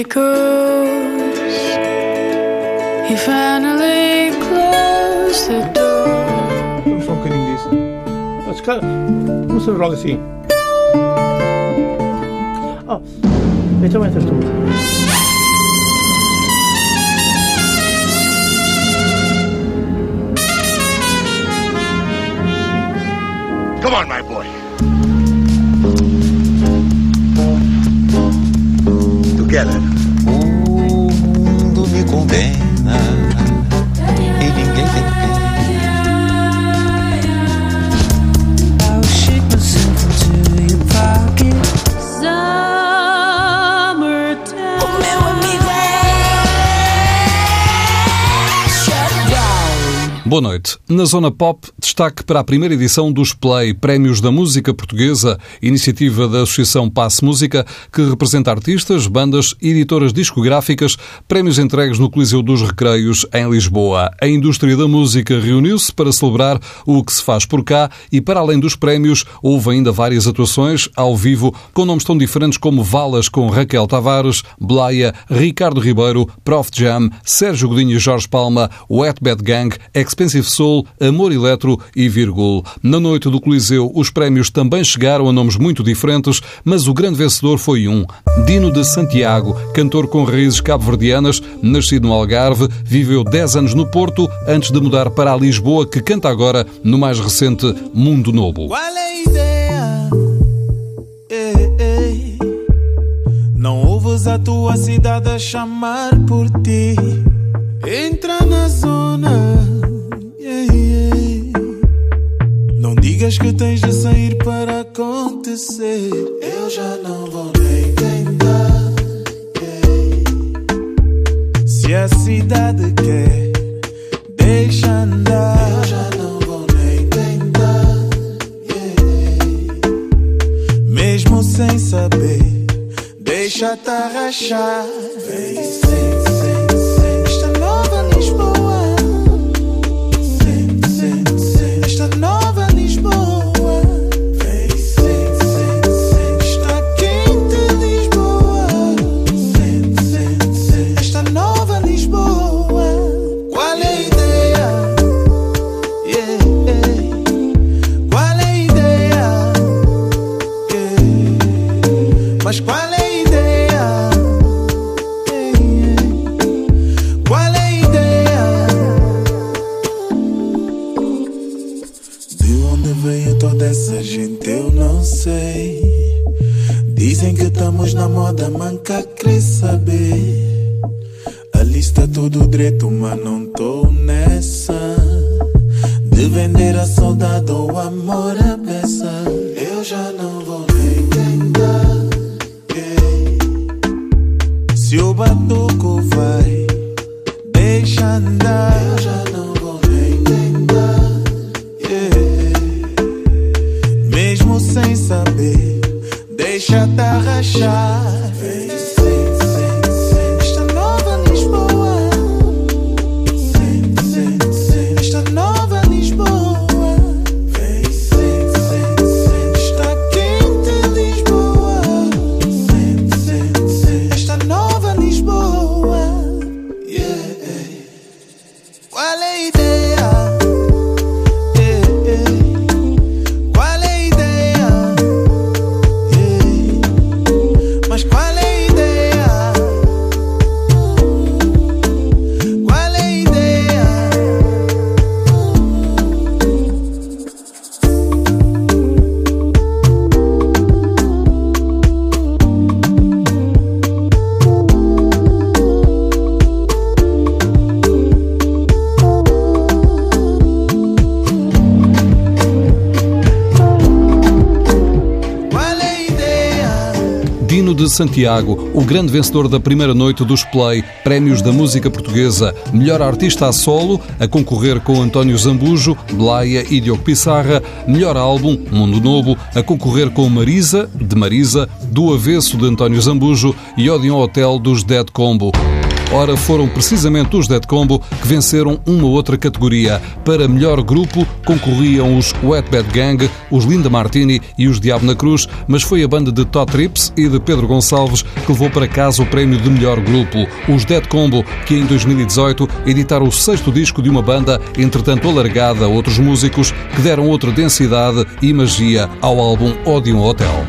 it goes. He finally closed the door. Vamos só um bocadinho disso. Mas, cara, não se logo assim. Oh, então entras tu. Come on, my boy. Together. Condena e ninguém tem pena. É. Boa noite. Na Zona Pop, destaque para a primeira edição dos Play, Prémios da Música Portuguesa, iniciativa da Associação Passe Música, que representa artistas, bandas e editoras discográficas, prémios entregues no Coliseu dos Recreios, em Lisboa. A indústria da música reuniu-se para celebrar o que se faz por cá e, para além dos prémios, houve ainda várias atuações ao vivo com nomes tão diferentes como Valas com Raquel Tavares, Blaia, Ricardo Ribeiro, Prof Jam, Sérgio Godinho e Jorge Palma, Wet Bad Gang, Expensive Soul, Amor Eletro e. Na noite do Coliseu, os prémios também chegaram a nomes muito diferentes, mas o grande vencedor foi um. Dino de Santiago, cantor com raízes cabo-verdianas, nascido no Algarve, viveu 10 anos no Porto antes de mudar para a Lisboa, que canta agora no mais recente Mundo Novo. Qual é a ideia? Ei, ei. Não ouves a tua cidade a chamar por ti. Entra na zona. Ei, ei. Digas que tens de sair para acontecer. Eu já não vou nem tentar. Ei. Se a cidade quer, deixa andar. Eu já não vou nem tentar. Mesmo sem saber, deixa-te arrachar. Vem, sim, sim, sim. Esta nova Lisboa. Santiago, o grande vencedor da primeira noite dos Play, Prémios da Música Portuguesa, melhor artista a solo, a concorrer com António Zambujo, Blaia e Diogo Pissarra, melhor álbum, Mundo Novo, a concorrer com Marisa, de Marisa, Do Avesso de António Zambujo e Odeon Hotel dos Dead Combo. Ora, foram precisamente os Dead Combo que venceram uma outra categoria. Para melhor grupo concorriam os Wet Bad Gang, os Linda Martini e os Diabo na Cruz, mas foi a banda de Todd Trips e de Pedro Gonçalves que levou para casa o prémio de melhor grupo. Os Dead Combo, que em 2018 editaram o sexto disco de uma banda, entretanto alargada a outros músicos, que deram outra densidade e magia ao álbum Odeon Hotel.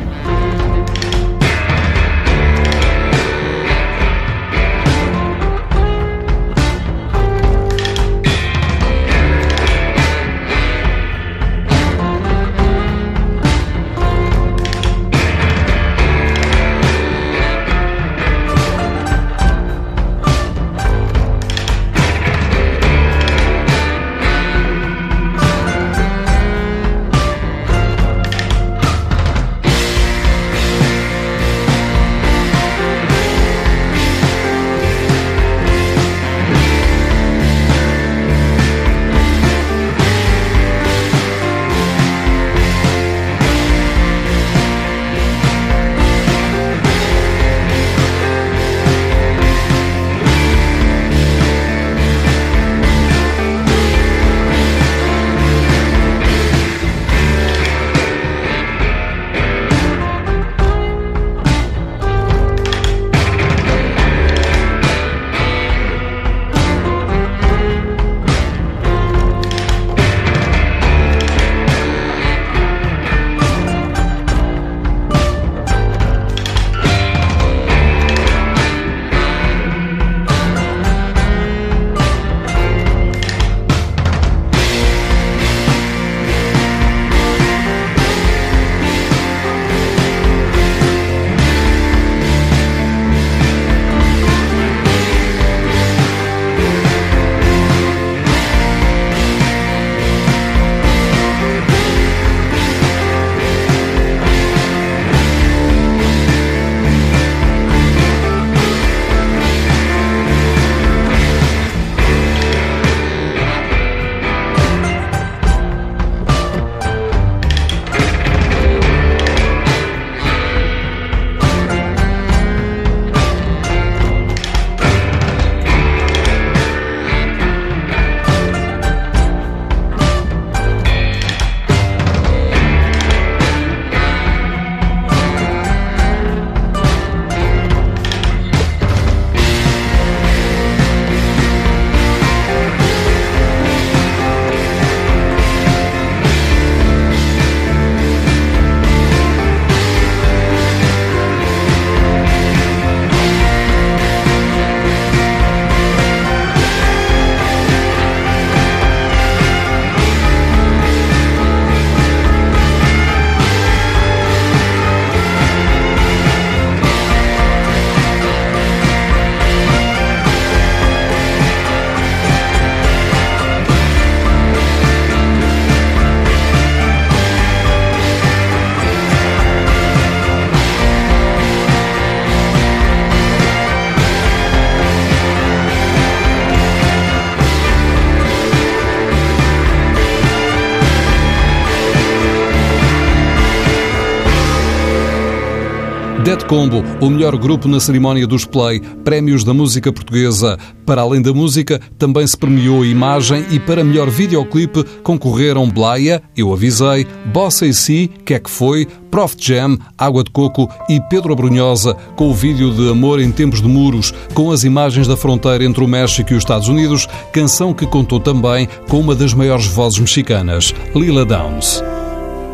Dead Combo, o melhor grupo na cerimónia dos Play, prémios da música portuguesa. Para além da música, também se premiou a imagem e para melhor videoclipe concorreram Blaia, Eu Avisei, Bossa e Si, Que é que foi, Prof Jam, Água de Coco e Pedro Abrunhosa, com o vídeo de Amor em Tempos de Muros, com as imagens da fronteira entre o México e os Estados Unidos, canção que contou também com uma das maiores vozes mexicanas, Lila Downs.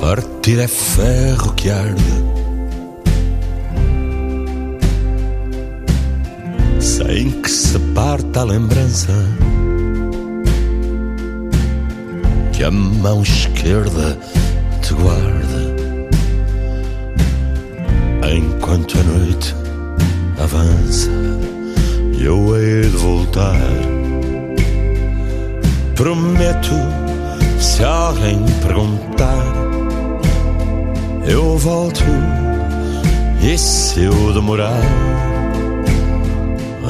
Partir é ferro que arde sem que se parta a lembrança que a mão esquerda te guarda enquanto a noite avança e eu hei de voltar. Prometo, se alguém perguntar, eu volto e se eu demorar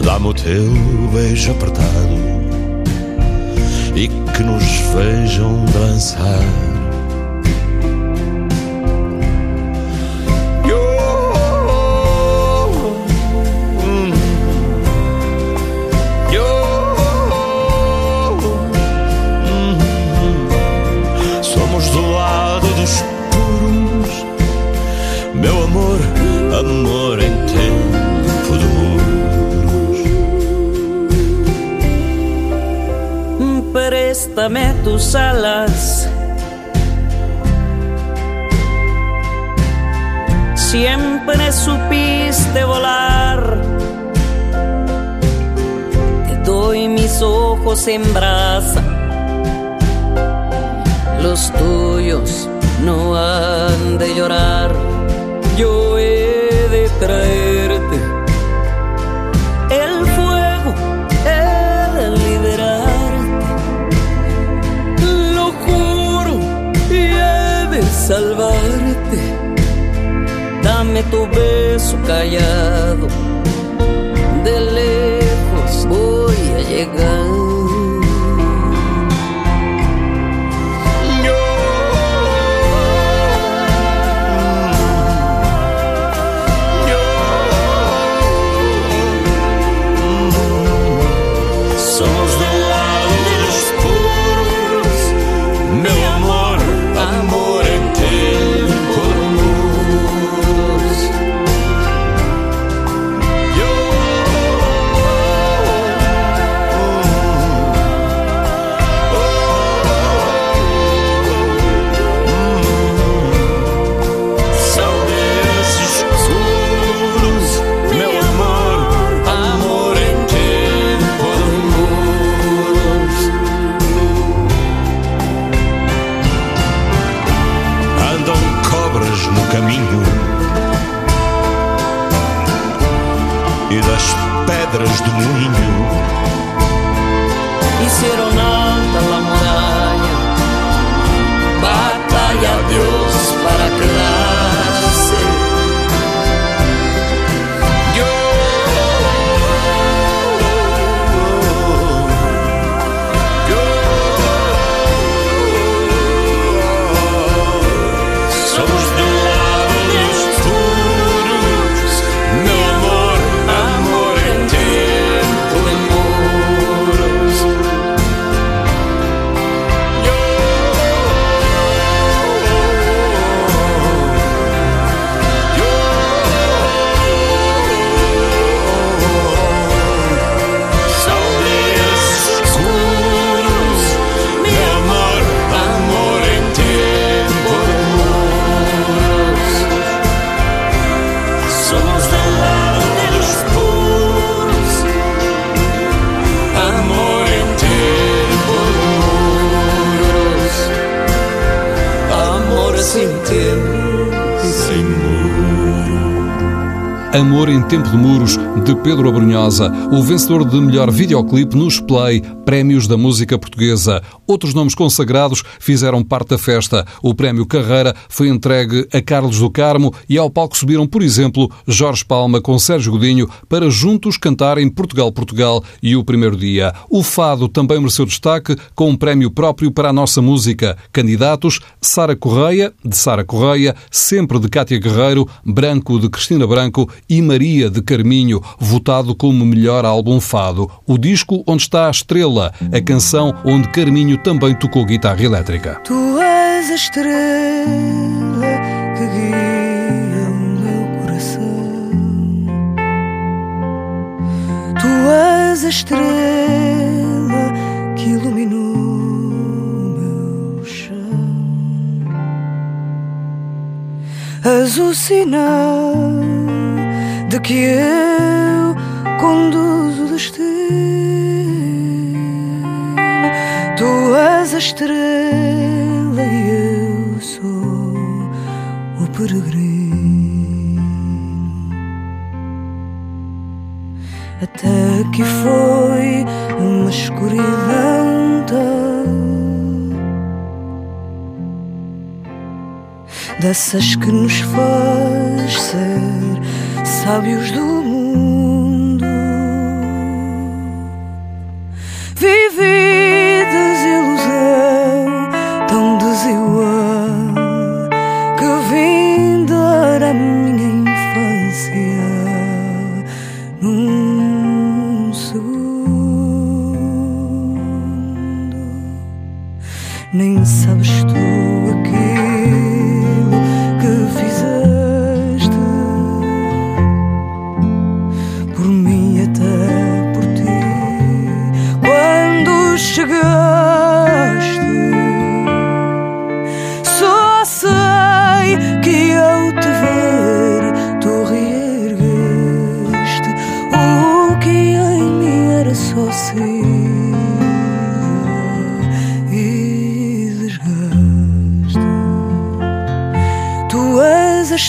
Dá-me o teu beijo apertado e que nos vejam dançar. Tus alas. Siempre supiste volar. Te doy mis ojos en brasa. Los tuyos no han de llorar. Yo he de traerte salvarte. Dame tu beso callado. De lejos voy a llegar. Cobras no caminho e das pedras do moinho Amor em Tempo de Muros, de Pedro Abrunhosa, o vencedor de melhor videoclipe nos Play, Prémios da Música Portuguesa. Outros nomes consagrados fizeram parte da festa. O Prémio Carreira foi entregue a Carlos do Carmo e ao palco subiram, por exemplo, Jorge Palma com Sérgio Godinho para juntos cantarem Portugal, Portugal e o primeiro dia. O Fado também mereceu destaque com um prémio próprio para a nossa música. Candidatos, Sara Correia, de Sara Correia, Sempre de Cátia Guerreiro, Branco de Cristina Branco e Maria de Carminho, votado como melhor álbum fado. O disco onde está a estrela, a canção onde Carminho também tocou guitarra elétrica. Tu és a estrela que guia o meu coração. Tu és a estrela que iluminou. És o sinal que eu conduzo o destino. Tu és a estrela e eu sou o peregrino. Até que foi uma escuridão dessas que nos faz ser sábios do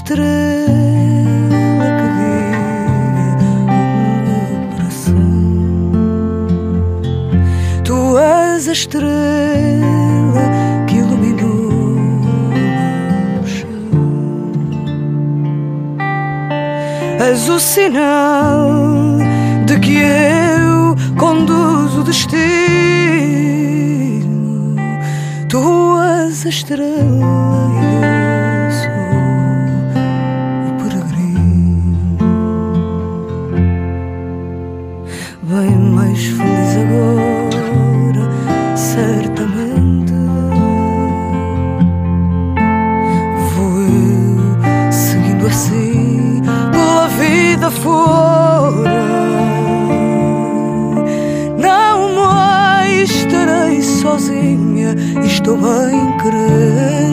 estrela que guia o coração. Tu és a estrela que iluminou o chão. És o sinal de que eu conduzo o destino. Tu és a estrela fora. Não mais estarei sozinha estou bem crente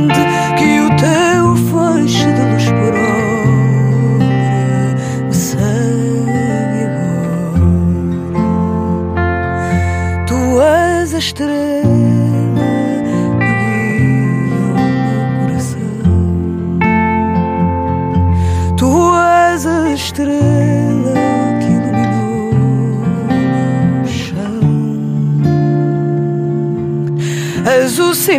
És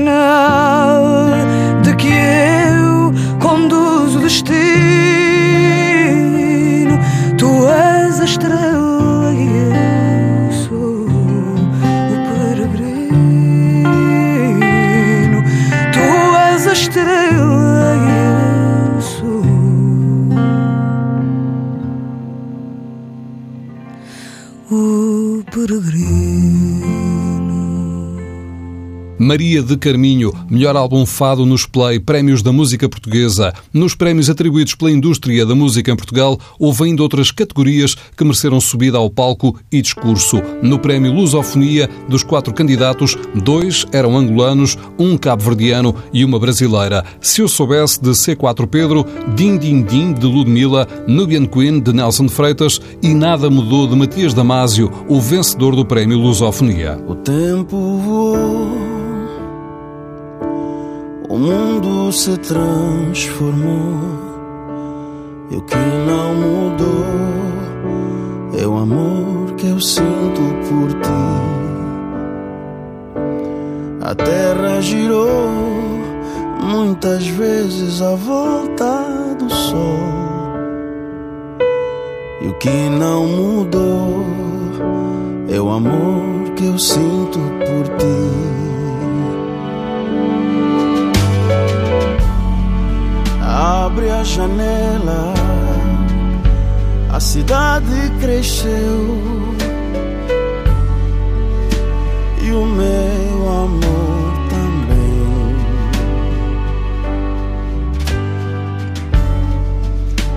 Maria de Carminho, melhor álbum fado nos Play, Prémios da Música Portuguesa. Nos prémios atribuídos pela indústria da música em Portugal, houve ainda outras categorias que mereceram subida ao palco e discurso. No prémio Lusofonia, dos quatro candidatos, dois eram angolanos, um cabo-verdiano e uma brasileira. Se eu soubesse de C4 Pedro, Din Din Din de Ludmilla, Nubian Queen de Nelson Freitas e Nada Mudou de Matias Damasio, o vencedor do prémio Lusofonia. O tempo voou, o mundo se transformou. E o que não mudou é o amor que eu sinto por ti. A terra girou muitas vezes à volta do sol. E o que não mudou é o amor que eu sinto por ti. Abre a janela, a cidade cresceu e o meu amor também.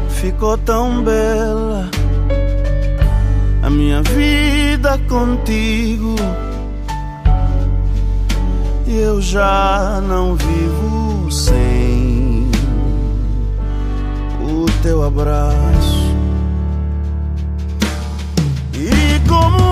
Ficou tão bela a minha vida contigo. E eu já não vivo sem teu abraço. E como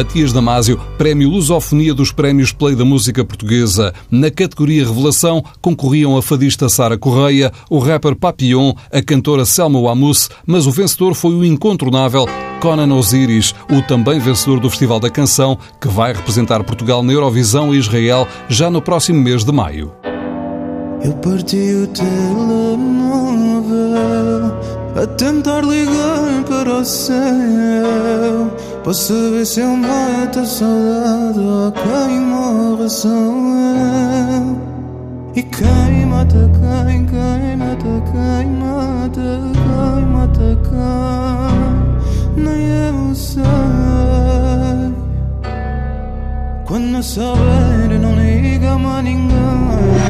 Matias Damasio, Prémio Lusofonia dos Prémios Play da Música Portuguesa. Na categoria Revelação concorriam a fadista Sara Correia, o rapper Papillon, a cantora Selma Wamus, mas o vencedor foi o incontornável Conan Osiris, o também vencedor do Festival da Canção, que vai representar Portugal na Eurovisão e Israel já no próximo mês de maio. Eu parti o telemóvel a tentar ligar para o céu para saber se eu mato a saudade ou quem morre sou eu. E quem mata quem, quem mata quem mata quem mata quem, nem eu sei. Quando souber, não liga mais ninguém.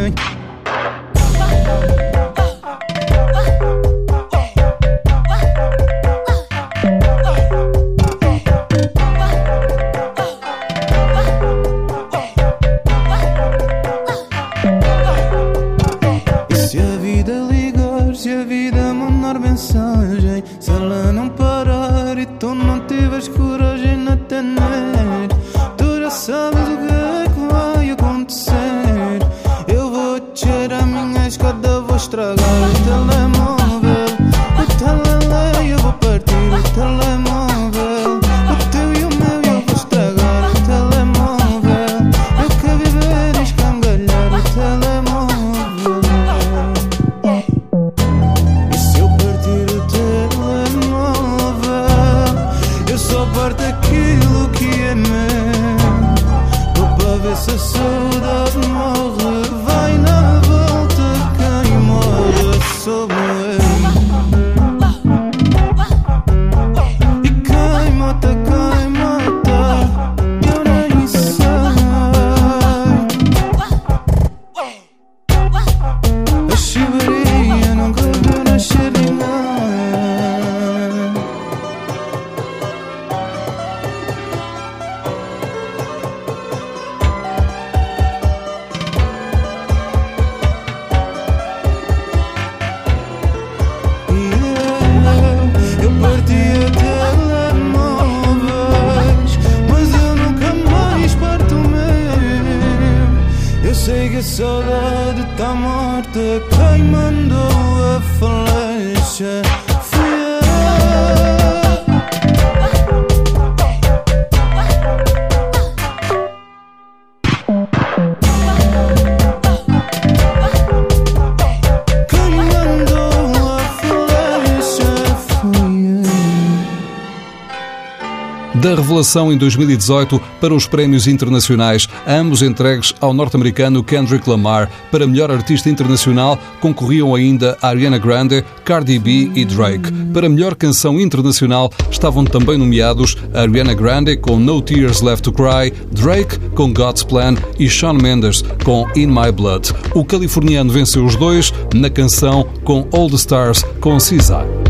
Da revelação em 2018 para os prémios internacionais, ambos entregues ao norte-americano Kendrick Lamar. Para melhor artista internacional, concorriam ainda Ariana Grande, Cardi B e Drake. Para melhor canção internacional, estavam também nomeados Ariana Grande com No Tears Left to Cry, Drake com God's Plan e Shawn Mendes com In My Blood. O californiano venceu os dois na canção com All the Stars com SZA.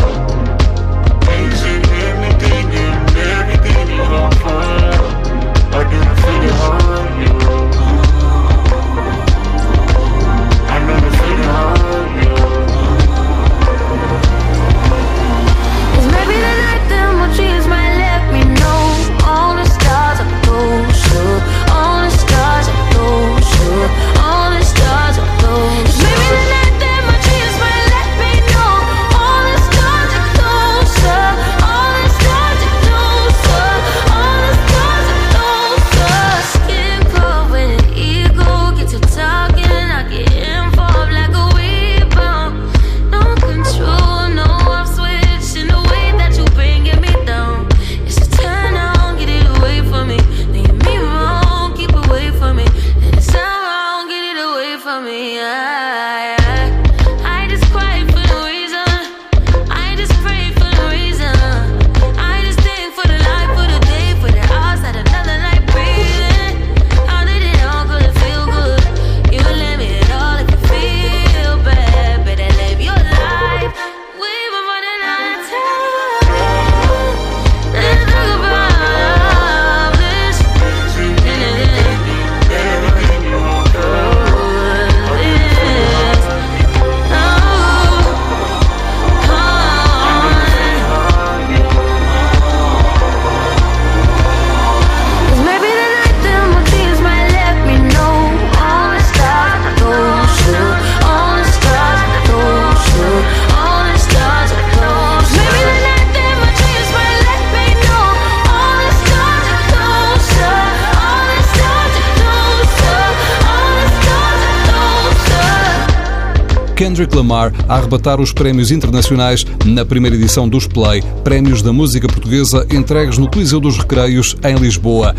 Kendrick Lamar a arrebatar os prémios internacionais na primeira edição dos Play, Prémios da Música Portuguesa entregues no Coliseu dos Recreios, em Lisboa.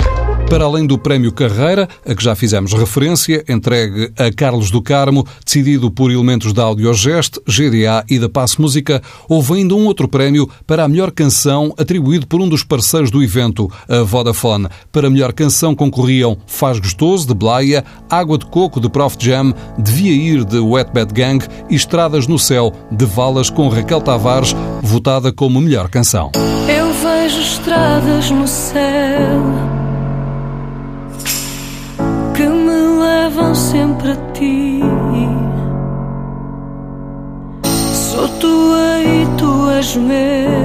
Para além do Prémio Carreira, a que já fizemos referência, entregue a Carlos do Carmo, decidido por elementos da Audiogest, GDA e da Passo Música, houve ainda um outro prémio para a melhor canção, atribuído por um dos parceiros do evento, a Vodafone. Para a melhor canção concorriam Faz Gostoso, de Blaia, Água de Coco, de Prof Jam, Devia Ir, de Wet Bad Gang e Estradas no Céu, de Valas, com Raquel Tavares, votada como melhor canção. Eu vejo estradas no céu levam sempre a ti. Sou tua e tu és meu.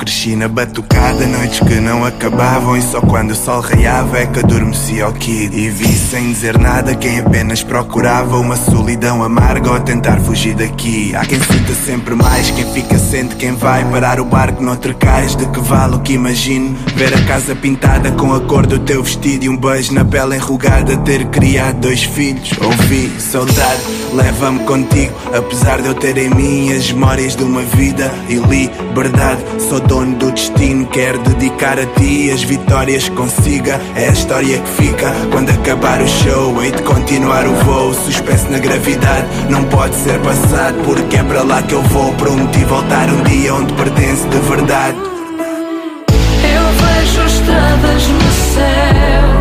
Cresci na batucada, noites que não acabavam E só quando o sol raiava é que adormecia o kid. E vi sem dizer nada quem apenas procurava Uma solidão amarga ou tentar fugir daqui. Há quem sinta sempre mais, quem fica sente quem vai Parar o barco noutro cais, de que vale o que imagino? Ver a casa pintada com a cor do teu vestido E um beijo na pele enrugada, ter criado dois filhos. Ouvi saudade, leva-me contigo Apesar de eu ter em mim as memórias de uma vida e liberdade Sou dono do destino, quero dedicar a ti as vitórias que consiga. É a história que fica quando acabar o show. Hei de continuar o voo, suspenso na gravidade. Não pode ser passado, porque é para lá que eu vou. Prometi voltar um dia onde pertence de verdade. Eu vejo estradas no céu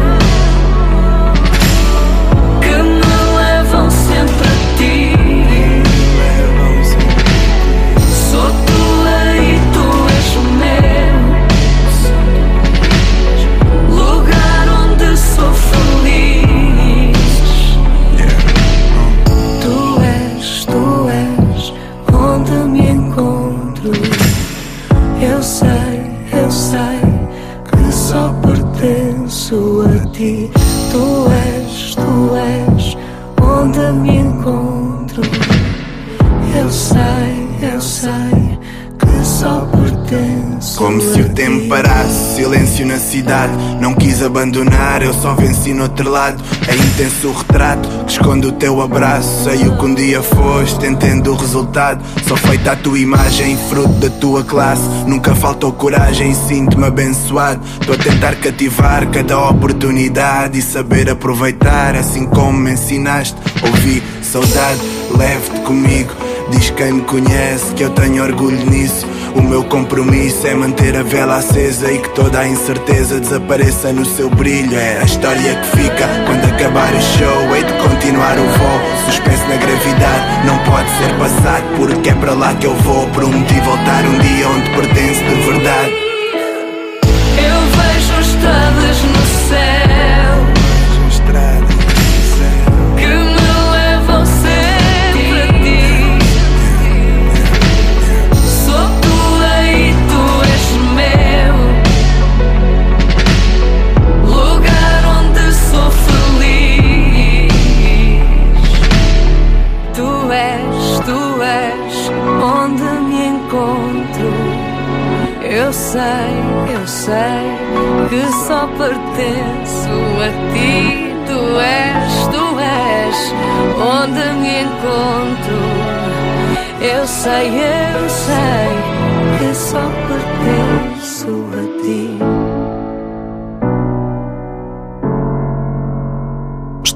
abandonar, eu só venci no outro lado. É intenso o retrato que esconde o teu abraço. Sei o que um dia foste, entendo o resultado. Só feita a tua imagem, fruto da tua classe. Nunca faltou coragem sinto-me abençoado. Estou a tentar cativar cada oportunidade e saber aproveitar, assim como me ensinaste. Ouvi saudade, leve-te comigo. Diz quem me conhece que eu tenho orgulho nisso. O meu compromisso é manter a vela acesa e que toda a incerteza desapareça no seu brilho. É a história que fica quando acabar o show. Hei de continuar o voo, suspenso na gravidade. Não pode ser passado, porque é para lá que eu vou. Prometi voltar um dia onde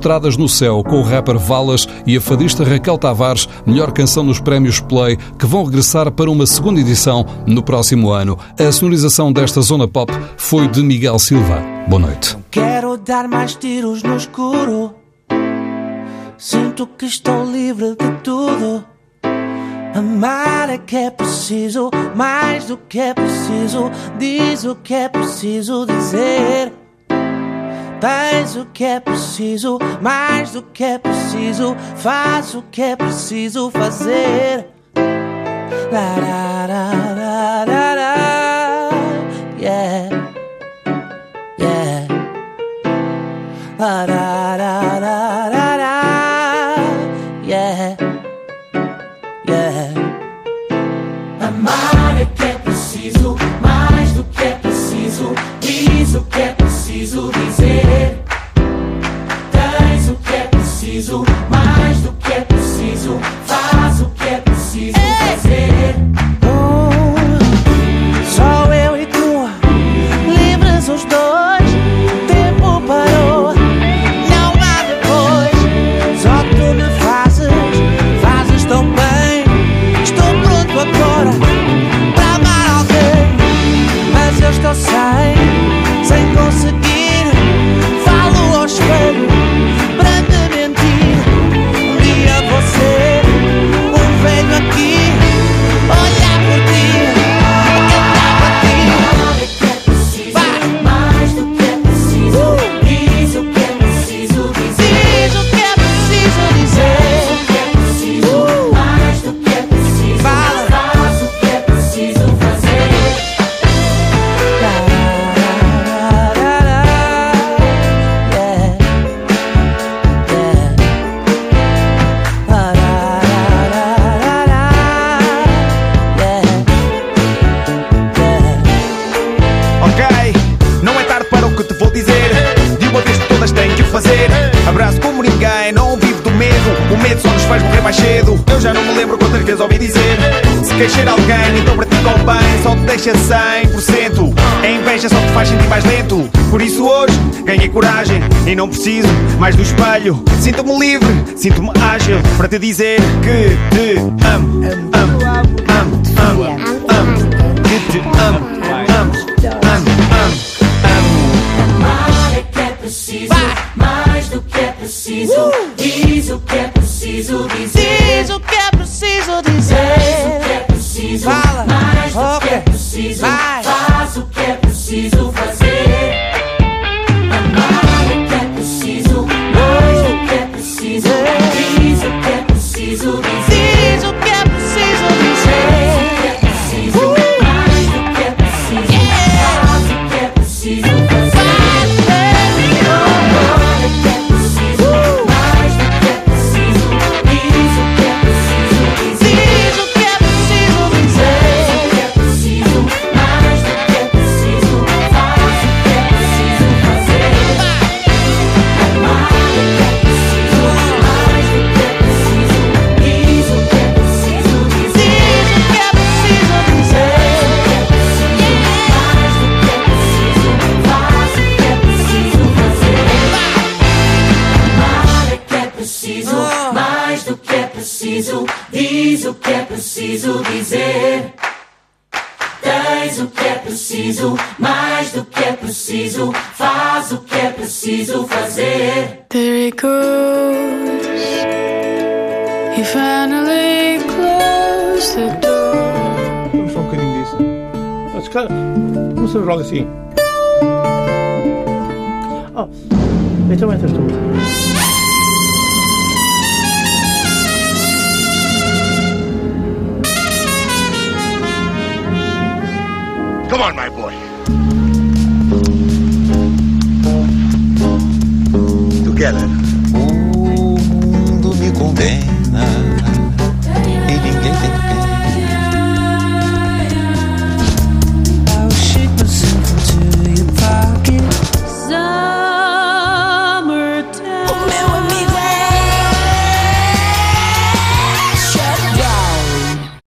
Estradas no Céu, com o rapper Valas e a fadista Raquel Tavares, melhor canção nos prémios Play, que vão regressar para uma segunda edição no próximo ano. A sonorização desta zona pop foi de Miguel Silva. Boa noite. Quero dar mais tiros no escuro. Sinto que estou livre de tudo. Amar é que é preciso, mais do que é preciso. Diz o que é preciso dizer. Tens o que é preciso, mais do que é preciso. Faz o que é preciso fazer. La, la, la, la, la, la. Yeah. Yeah. La, la, la, la, la, la. Yeah. Yeah. Amar é que é preciso, mais do que é preciso. Diz o que é preciso mais preciso, mais do que é preciso. Preciso mais do espelho. Sinto-me livre, sinto-me ágil para te dizer que te amo, amo, amo, amo, amo, que te amo, amo, amo, amo, amo. Amar é que é preciso, mais do que é preciso. Diz o que é preciso dizer. Diz o que é preciso Diz dizer. o que é preciso, Fala. mais do que é preciso. Faz o que é preciso diz o que é preciso dizer. Tens o que é preciso, mais do que é preciso, faz o que é preciso fazer. There it goes. He finally closed the door. Vamos só um bocadinho disso. Mas, cara, como se joga assim? Oh, então entras tu. Come on, my boy. Together. O mundo me convém.